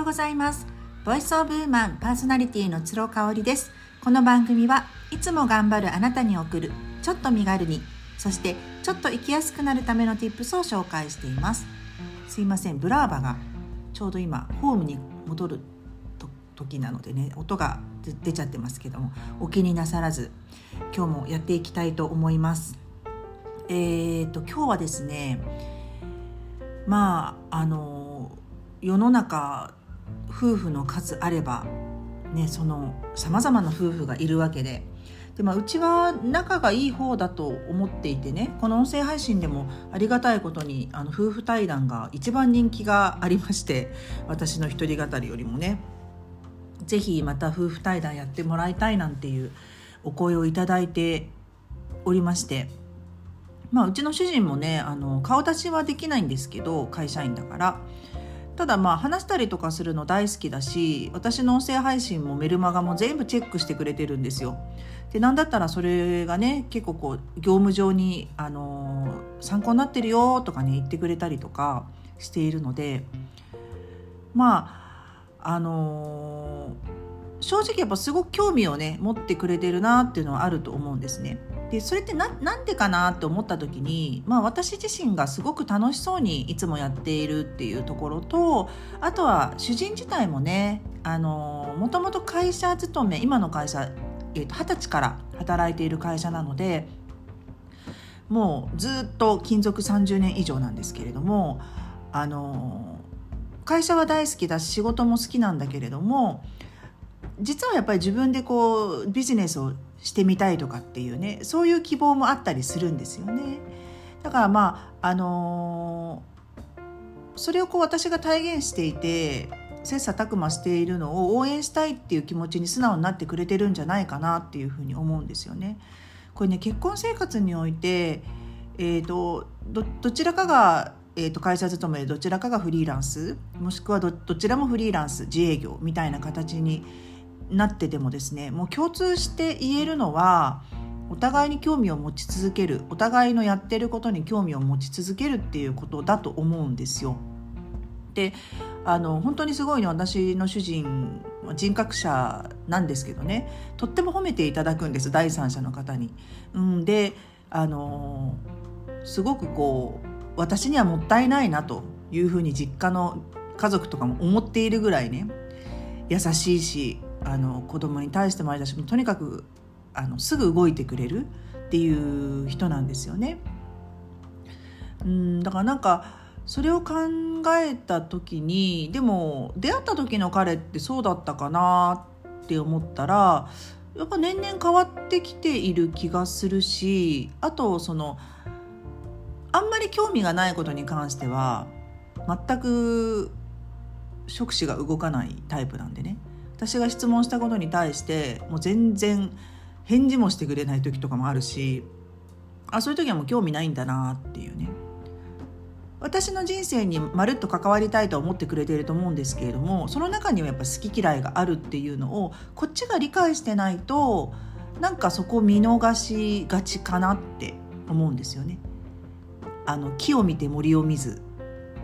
ようございます。ボイスオブウーマンパーソナリティの鶴香織です。この番組はいつも頑張るあなたに送るちょっと身軽にそしてちょっと生きやすくなるための tips を紹介しています。すいませんブラーバがちょうど今ホームに戻る時なのでね音が出ちゃってますけどもお気になさらず今日もやっていきたいと思います。えーと今日はですねまああの世の中夫婦の数あればねそのさまざまな夫婦がいるわけで。で、まあ、うちは仲がいい方だと思っていてねこの音声配信でもありがたいことにあの夫婦対談が一番人気がありまして私の一人語りよりもね。是非また夫婦対談やってもらいたいなんていうお声をいただいておりまして。まあうちの主人もねあの顔出しはできないんですけど会社員だから。ただまあ話したりとかするの大好きだし私の音声配信もメルマガも全部チェックしてくれてるんですよ。でなんだったらそれがね結構こう業務上に、あの、参考になってるよとかね言ってくれたりとかしているのでまああの、正直やっぱすごく興味をね持ってくれてるなっていうのはあると思うんですね。でそれって何でかなと思った時に、まあ、私自身がすごく楽しそうにいつもやっているっていうところとあとは主人自体もねもともと会社勤め今の会社えー、歳から働いている会社なのでもうずっと勤続30年以上なんですけれどもあの会社は大好きだし仕事も好きなんだけれども実はやっぱり自分でこうビジネスをしてみたいとかっていうねそういう希望もあったりするんですよね。だからまああのそれをこう私が体現していて切磋琢磨しているのを応援したいっていう気持ちに素直になってくれてるんじゃないかなっていうふうに思うんですよね。これね結婚生活において、えーと、どちらかが、えーと、会社勤めでどちらかがフリーランスもしくはどちらもフリーランス自営業みたいな形になってでもですねもう共通して言えるのはお互いに興味を持ち続けるお互いのやってることに興味を持ち続けるっていうことだと思うんですよ。であの本当にすごいね私の主人人格者なんですけどねとっても褒めていただくんです第三者の方に。うん、であのすごくこう私にはもったいないなというふうに実家の家族とかも思っているぐらいね優しいしあの子供に対してもあれだしとにかくあのすぐ動いてくれるっていう人なんですよね。うんだからなんかそれを考えた時にでも出会った時の彼ってそうだったかなって思ったらやっぱ年々変わってきている気がするしあとそのあんまり興味がないことに関しては全く触手が動かないタイプなんでね私が質問したことに対してもう全然返事もしてくれない時とかもあるしあそういう時はもう興味ないんだなっていうね私の人生にまるっと関わりたいと思ってくれていると思うんですけれどもその中にはやっぱ好き嫌いがあるっていうのをこっちが理解してないとなんかそこ見逃しがちかなって思うんですよね。あの木を見て森を見ず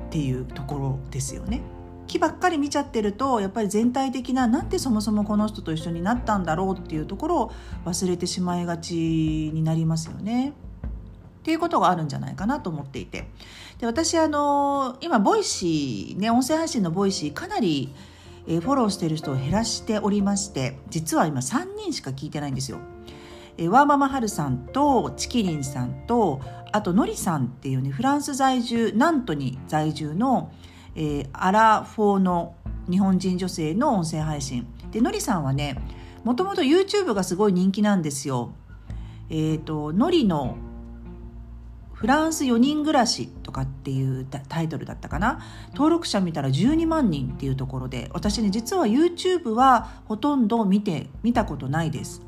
っていうところですよね。木ばっかり見ちゃってるとやっぱり全体的ななんでそもそもこの人と一緒になったんだろうっていうところを忘れてしまいがちになりますよね。っていうことがあるんじゃないかなと思っていてで私あの今 Voicy ね音声配信の Voicy かなりえフォローしてる人を減らしておりまして実は今3人しか聞いてないんですよ。えワーママハルさんとチキリンさんとあとノリさんっていうねフランス在住ナントに在住の、えー、アラフォーの日本人女性の音声配信。でノリさんはねもともと YouTube がすごい人気なんですよ。えっ、ー、とノリのフランス4人暮らしとかっていうタイトルだったかな。登録者見たら12万人っていうところで私ね実は YouTube はほとんど見て見たことないです。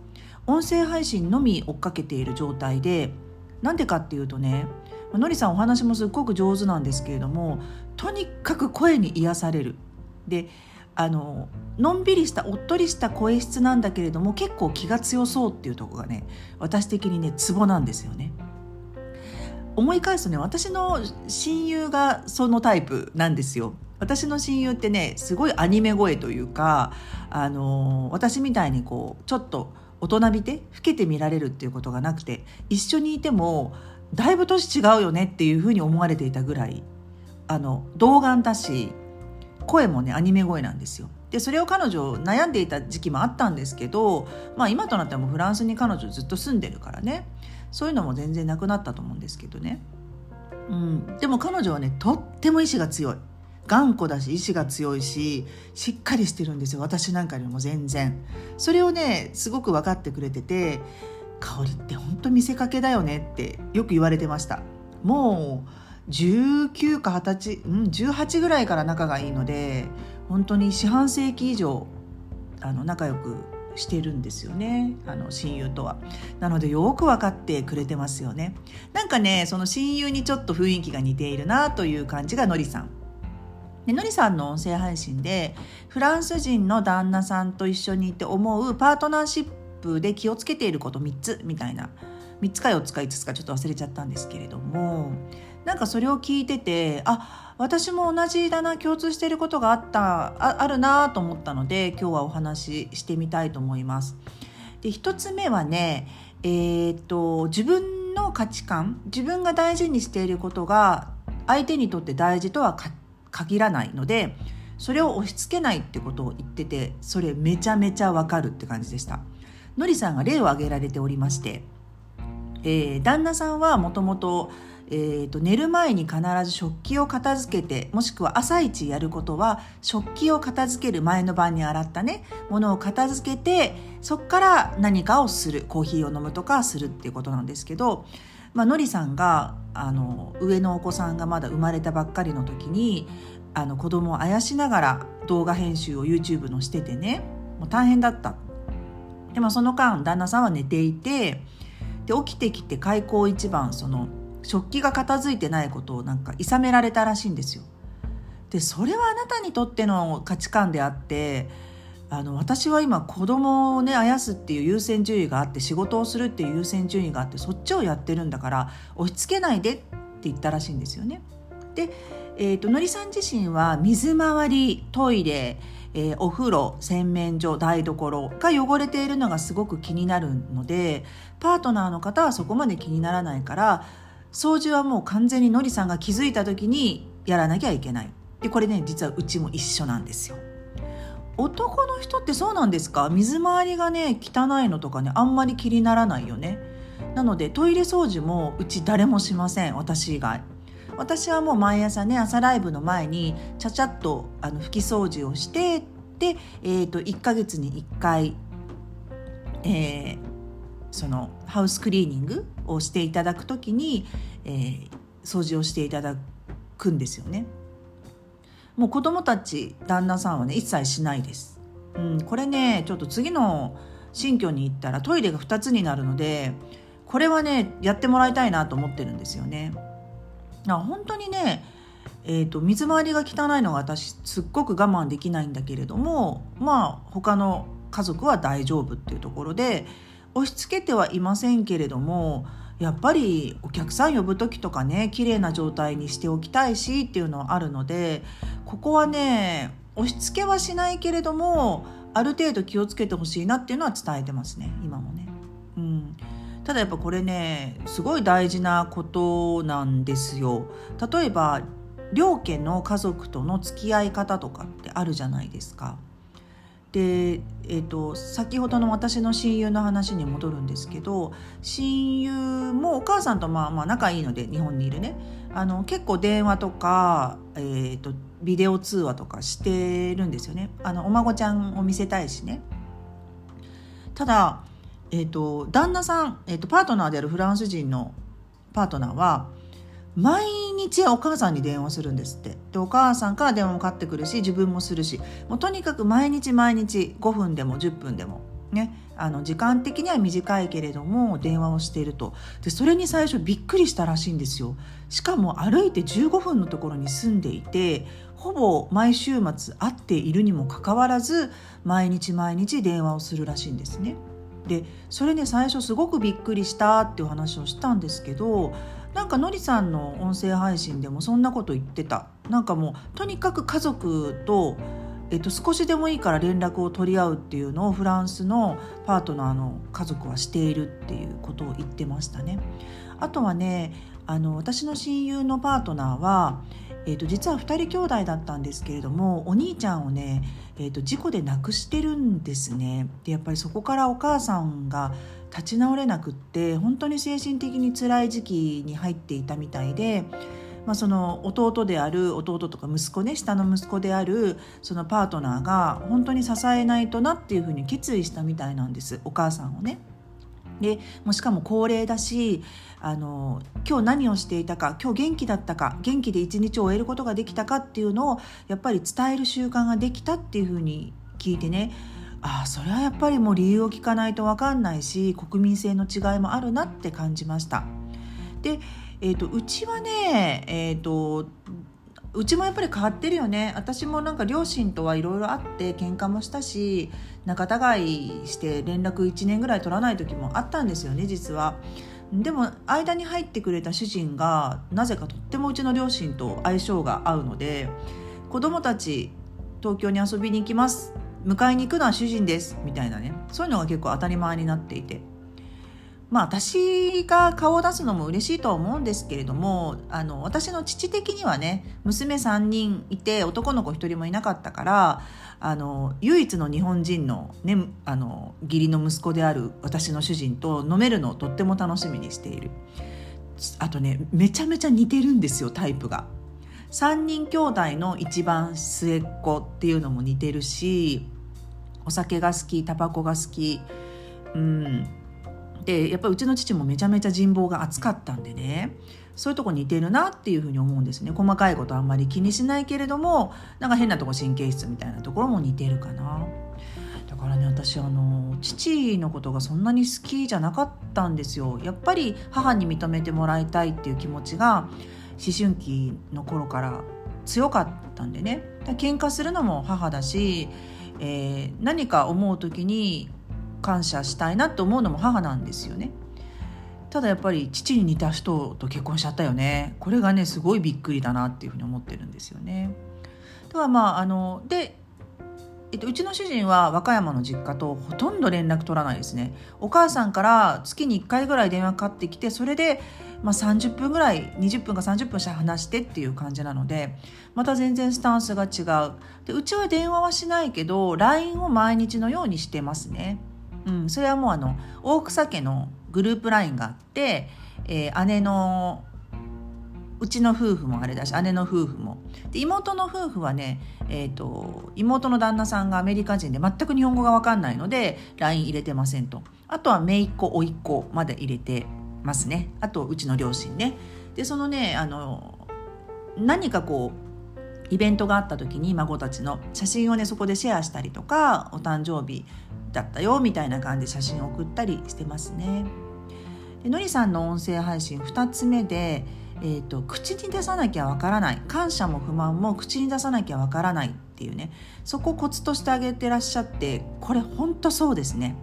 音声配信のみ追っかけている状態でなんでかっていうとねのりさんお話もすっごく上手なんですけれどもとにかく声に癒されるであののんびりしたおっとりした声質なんだけれども結構気が強そうっていうとこがね私的にねツボなんですよね。思い返すとね私の親友がそのタイプなんですよ。私の親友ってねすごいアニメ声というかあの私みたいにこうちょっと大人びて老けて見られるっていうことがなくて一緒にいてもだいぶ年違うよねっていうふうに思われていたぐらいあの童顔だし声もねアニメ声なんですよ。でそれを彼女悩んでいた時期もあったんですけど、まあ、今となってはもうフランスに彼女ずっと住んでるからね。そういうのも全然なくなったと思うんですけどね、うん、でも彼女はねとっても意志が強い。頑固だし意志が強いししっかりしてるんですよ。私なんかよりも全然。それをねすごく分かってくれてて香りって本当見せかけだよねってよく言われてました。もう19か20歳、うん、18ぐらいから仲がいいので本当に四半世紀以上あの仲良くしてるんですよね。あの親友とは。なのでよく分かってくれてますよね。なんかねその親友にちょっと雰囲気が似ているなという感じがのりさん。でのりさんの音声配信でフランス人の旦那さんと一緒にいて思うパートナーシップで気をつけていること3つみたいな3つか4つか5つかちょっと忘れちゃったんですけれどもなんかそれを聞いててあ私も同じだな共通していることがあったあるなと思ったので今日はお話ししてみたいと思います。で1つ目はね、えー、っと自分の価値観自分が大事にしていることが相手にとって大事とは限らないのでそれを押し付けないってことを言っててそれめちゃめちゃわかるって感じでした。のりさんが例を挙げられておりまして、えー、旦那さんはもともとえーと、寝る前に必ず食器を片付けてもしくは朝一やることは食器を片付ける前の晩に洗ったねものを片付けてそこから何かをするコーヒーを飲むとかするっていうことなんですけど、まあのりさんがあの上のお子さんがまだ生まれたばっかりの時にあの子供をあやしながら動画編集を YouTube のしててねもう大変だった。でもその間旦那さんは寝ていてで起きてきて開口一番その食器が片付いてないことをなんか諌められたらしいんですよ。でそれはあなたにとっての価値観であってあの私は今子供をねあやすっていう優先順位があって仕事をするっていう優先順位があってそっちをやってるんだから押し付けないでって言ったらしいんですよね。で、えーと、のりさん自身は水回りトイレえー、お風呂洗面所台所が汚れているのがすごく気になるのでパートナーの方はそこまで気にならないから掃除はもう完全にのりさんが気づいた時にやらなきゃいけない。でこれね実はうちも一緒なんですよ。男の人ってそうなんですか？水回りがね汚いのとかねあんまり気にならないよね。なのでトイレ掃除もうち誰もしません。私以外。私はもう毎朝ね朝ライブの前にちゃちゃっとあの拭き掃除をしてで、えーと、1ヶ月に1回、えー、そのハウスクリーニングをしていただく時に、えー、掃除をしていただくんですよね。もう子供たち旦那さんはね一切しないです。うん、これねちょっと次の新居に行ったらトイレが2つになるのでこれはねやってもらいたいなと思ってるんですよね。本当にねえーと、水回りが汚いのが私すっごく我慢できないんだけれどもまあ他の家族は大丈夫っていうところで押し付けてはいませんけれどもやっぱりお客さん呼ぶ時とかね綺麗な状態にしておきたいしっていうのはあるのでここはね押し付けはしないけれどもある程度気をつけてほしいなっていうのは伝えてますね今もね。ただやっぱこれねすごい大事なことなんですよ。例えば両家の家族との付き合い方とかってあるじゃないですか。で、えーと、先ほどの私の親友の話に戻るんですけど親友もお母さんとまあまあ仲いいので日本にいるねあの結構電話とか、えーと、ビデオ通話とかしてるんですよねあのお孫ちゃんを見せたいしね。ただ、えーと、旦那さん、えー、とパートナーであるフランス人のパートナーは毎日お母さんに電話するんですって。でお母さんから電話もかかってくるし自分もするしもうとにかく毎日毎日5分でも10分でもねあの時間的には短いけれども電話をしていると。でそれに最初びっくりしたらしいんですよ。しかも歩いて15分のところに住んでいてほぼ毎週末会っているにもかかわらず毎日毎日電話をするらしいんですね。でそれね最初すごくびっくりしたっていう話をしたんですけどなんかのりさんの音声配信でもそんなこと言ってたなんかもうとにかく家族と、えっと、少しでもいいから連絡を取り合うっていうのをフランスのパートナーの家族はしているっていうことを言ってましたね。あとはねあの私の親友のパートナーは、えーと、実は2人兄弟だったんですけれどもお兄ちゃんをね、えーと事故で亡くしてるんですね。でやっぱりそこからお母さんが立ち直れなくって本当に精神的に辛い時期に入っていたみたいで。まあ、その弟である弟とか息子ね下の息子であるそのパートナーが本当に支えないとなっていうふうに決意したみたいなんですお母さんをね。でもしかも高齢だしあの今日何をしていたか今日元気だったか元気で一日を終えることができたかっていうのをやっぱり伝える習慣ができたっていうふうに聞いてねああそれはやっぱりもう理由を聞かないと分かんないし国民性の違いもあるなって感じました。で、えーと、うちはね、えーと、うちもやっぱり変わってるよね。私もなんか両親とはいろいろあって喧嘩もしたし仲違いして連絡1年ぐらい取らない時もあったんですよね実は。でも間に入ってくれた主人がなぜかとってもうちの両親と相性が合うので子供たち東京に遊びに行きます。迎えに行くのは主人です。みたいなね。そういうのが結構当たり前になっていて。まあ私が顔を出すのも嬉しいとは思うんですけれどもあの私の父的にはね娘3人いて男の子1人もいなかったからあの唯一の日本人の,、ね、あの義理の息子である私の主人と飲めるのをとっても楽しみにしている。あとねめちゃめちゃ似てるんですよタイプが。3人兄弟の一番末っ子っていうのも似てるしお酒が好きタバコが好きうんでやっぱりうちの父もめちゃめちゃ人望が厚かったんでねそういうとこ似てるなっていうふうに思うんですね。細かいことあんまり気にしないけれどもなんか変なとこ神経質みたいなところも似てるかな。だからね私あの父のことがそんなに好きじゃなかったんですよ。やっぱり母に認めてもらいたいっていう気持ちが思春期の頃から強かったんでね。喧嘩するのも母だし、えー、何か思う時に感謝したいなって思うのも母なんですよね。ただやっぱり父に似た人と結婚しちゃったよね。これがねすごいびっくりだなっていうふうに思ってるんですよね。だからまああのでえっと、うちの主人は和歌山の実家とほとんど連絡取らないですね。お母さんから月に1回ぐらい電話かかってきてそれでまあ、30分ぐらい20分か30分し話してっていう感じなのでまた全然スタンスが違う。でうちは電話はしないけど LINE を毎日のようにしてますね、うん、それはもうあの大草家のグループ LINE があって、えー、姉のうちの夫婦もあれだし姉の夫婦も。で妹の夫婦はね、えーと、妹の旦那さんがアメリカ人で全く日本語が分かんないので LINE 入れてませんと。あとは姪っ子甥っ子まで入れてますね。あとうちの両親ね。でそのねあの何かこうイベントがあった時に孫たちの写真をねそこでシェアしたりとかお誕生日だったよみたいな感じで写真を送ったりしてますね。でのりさんの音声配信2つ目で、えーと、口に出さなきゃわからない。感謝も不満も口に出さなきゃわからないっていうね。そこをコツとしてあげてらっしゃってこれほんとそうですね。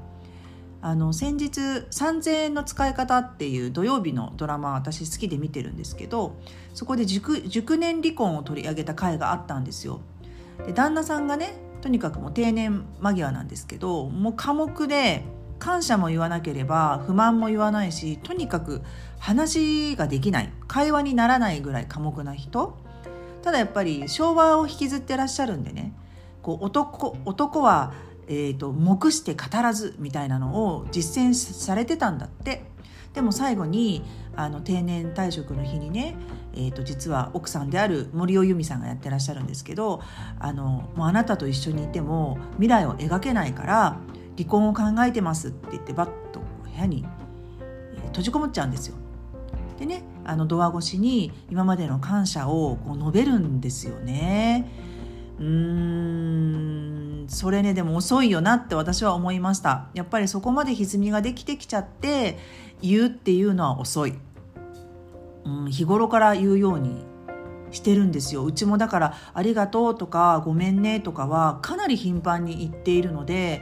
あの先日「3000円の使い方」っていう土曜日のドラマ私好きで見てるんですけどそこで熟熟年離婚を取り上げた回があったんですよ。で旦那さんがねとにかくもう定年間際なんですけどもう寡黙で感謝も言わなければ不満も言わないしとにかく話ができない会話にならないぐらい寡黙な人ただやっぱり昭和を引きずってらっしゃるんでねこう男男はえーと、黙して語らずみたいなのを実践されてたんだってでも最後にあの定年退職の日にね、えーと、実は奥さんである森尾由美さんがやってらっしゃるんですけどあのもうあなたと一緒にいても未来を描けないから離婚を考えてますって言ってバッと部屋に閉じこもっちゃうんですよ。でねあのドア越しに今までの感謝をこう述べるんですよね。うーんそれねでも遅いよなって私は思いました。やっぱりそこまで歪みができてきちゃって言うっていうのは遅い、うん、日頃から言うようにしてるんですよ。うちもだから「ありがとう」とか「ごめんね」とかはかなり頻繁に言っているので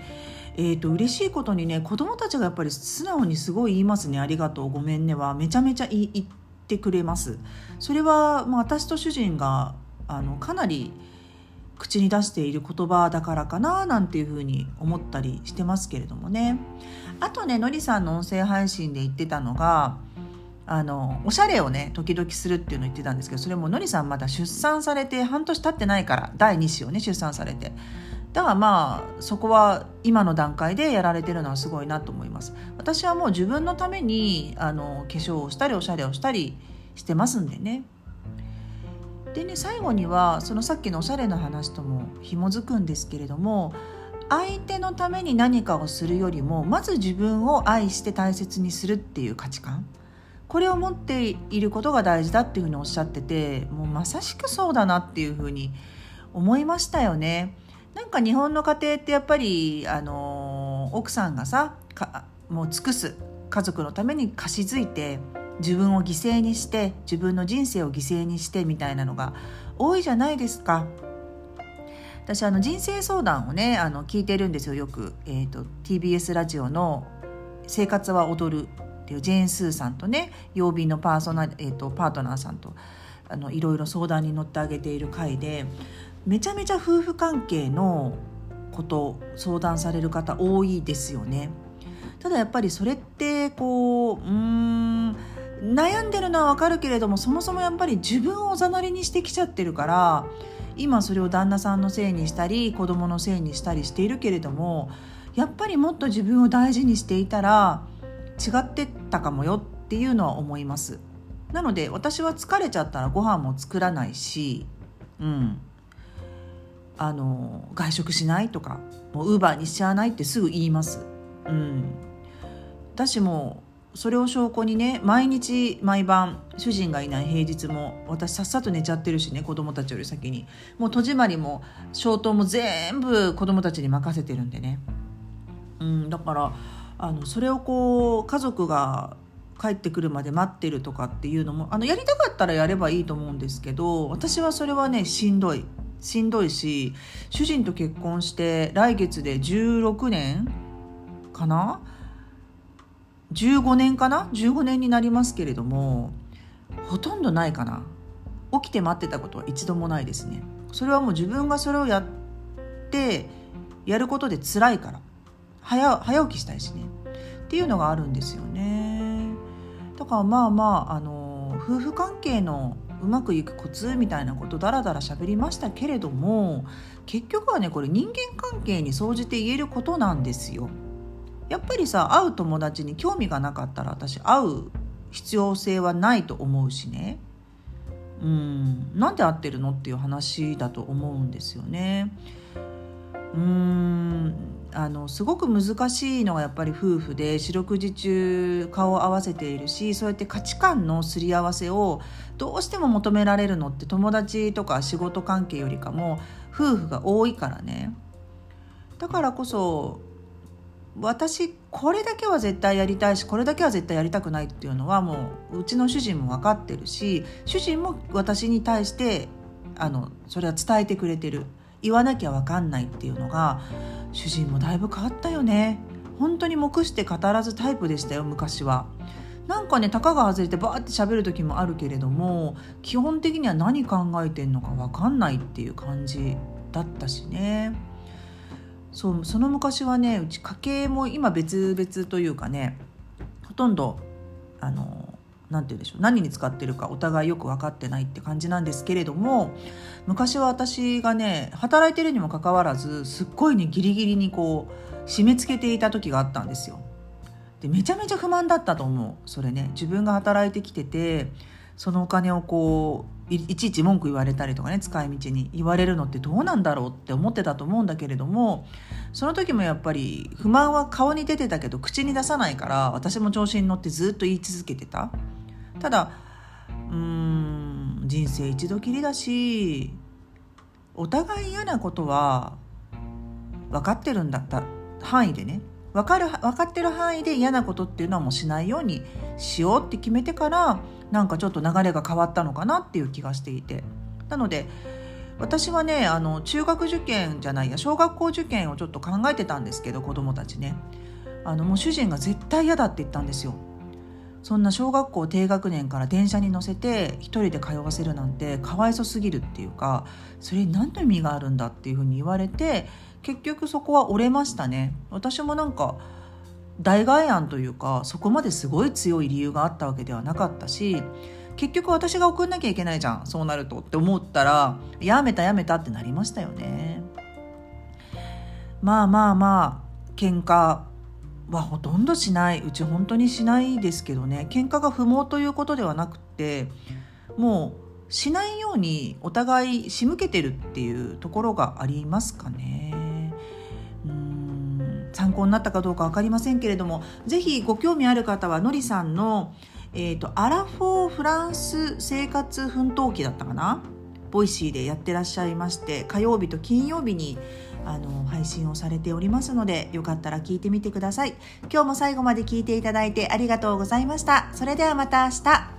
えーと、嬉しいことにね子供たちがやっぱり素直にすごい言いますね「ありがとう」「ごめんね」は。めちゃめちゃ言ってくれます。それは、まあ、私と主人があのかなり口に出している言葉だからかななんていうふうに思ったりしてますけれどもね。あとねのりさんの音声配信で言ってたのがあのおしゃれをね時々するっていうのを言ってたんですけどそれものりさんまだ出産されて半年経ってないから第2子をね出産されて。だからまあそこは今の段階でやられてるのはすごいなと思います。私はもう自分のためにあの化粧をしたりおしゃれをしたりしてますんでね。でね最後にはそのさっきのおしゃれの話とも紐づくんですけれども相手のために何かをするよりもまず自分を愛して大切にするっていう価値観これを持っていることが大事だっていうふうにおっしゃっててもうまさしくそうだなっていうふうに思いましたよね。なんか日本の家庭ってやっぱりあの奥さんがさもう尽くす家族のために貸し付いて自分を犠牲にして自分の人生を犠牲にしてみたいなのが多いじゃないですか。私あの人生相談をねあの聞いてるんですよよく、えーと、TBS ラジオの「生活は踊る」っていうジェーン・スーさんとね曜日のパーソナ、えーと、パートナーさんとあのいろいろ相談に乗ってあげている回でめちゃめちゃ夫婦関係のこと相談される方多いですよね。ただやっぱりそれってこううん悩んでるのはわかるけれどもそもそもやっぱり自分をおざなりにしてきちゃってるから今それを旦那さんのせいにしたり子供のせいにしたりしているけれどもやっぱりもっと自分を大事にしていたら違ってったかもよっていうのは思います。なので私は疲れちゃったらご飯も作らないしうん。あの外食しないとかもうウーバーにしちゃわないってすぐ言います。うん。私もそれを証拠にね毎日毎晩主人がいない平日も私さっさと寝ちゃってるしね子供たちより先に。もう戸締まりも消灯も全部子供たちに任せてるんでね。うんだからあのそれをこう家族が帰ってくるまで待ってるとかっていうのもあのやりたかったらやればいいと思うんですけど私はそれはねしんどい。しんどいし主人と結婚して来月で16年かな15年かな？15年になりますけれどもほとんどないかな。起きて待ってたことは一度もないですね。それはもう自分がそれをやってやることで辛いから。早早起きしたいしね。っていうのがあるんですよね。だからまあまああの夫婦関係のうまくいくコツみたいなことだらだら喋りましたけれども結局はねこれ人間関係に総じて言えることなんですよ。やっぱりさ会う友達に興味がなかったら私会う必要性はないと思うしね。うん。なんで会ってるのっていう話だと思うんですよね。うん。あのすごく難しいのがやっぱり夫婦で四六時中顔を合わせているしそうやって価値観のすり合わせをどうしても求められるのって友達とか仕事関係よりかも夫婦が多いからね。だからこそ私これだけは絶対やりたいしこれだけは絶対やりたくないっていうのはもううちの主人も分かってるし主人も私に対してあのそれは伝えてくれてる言わなきゃ分かんないっていうのが主人もだいぶ変わったよね本当に目して語らずタイプでしたよ昔は。なんかねたかが外れてバーって喋る時もあるけれども基本的には何考えてんのか分かんないっていう感じだったしね。そうその昔はねうち家計も今別々というかねほとんどあの何て言うんでしょう何に使ってるかお互いよく分かってないって感じなんですけれども昔は私がね働いてるにもかかわらずすっごいねギリギリにこう締め付けていた時があったんですよ。でめちゃめちゃ不満だったと思うそれね自分が働いてきててそのお金をこういちいち文句言われたりとかね使い道に言われるのってどうなんだろうって思ってたと思うんだけれどもその時もやっぱり不満は顔に出てたけど口に出さないから私も調子に乗ってずっと言い続けてた。ただうーん人生一度きりだしお互い嫌なことは分かってるんだった範囲でね。分かる分かってる範囲で嫌なことっていうのはもうしないようにしようって決めてからなんかちょっと流れが変わったのかなっていう気がしていて。なので私はねあの中学受験じゃないや小学校受験をちょっと考えてたんですけど子供たちね。あのもう主人が絶対嫌だって言ったんですよ。そんな小学校低学年から電車に乗せて一人で通わせるなんてかわいそすぎるっていうかそれに何の意味があるんだっていうふうに言われて結局そこは折れましたね。私もなんか代替案というかそこまですごい強い理由があったわけではなかったし結局私が送んなきゃいけないじゃんそうなるとって思ったらやめたやめたってなりましたよね。まあまあまあ喧嘩はほとんどしないうち本当にしないですけどね。喧嘩が不毛ということではなくってもうしないようにお互い仕向けてるっていうところがありますかね。参考になったかどうか分かりませんけれども是非ご興味ある方はのりさんの、えーと、アラフォーフランス生活奮闘記だったかな？ Voicy でやってらっしゃいまして火曜日と金曜日にあの配信をされておりますのでよかったら聞いてみてください。今日も最後まで聞いていただいてありがとうございました。それではまた明日。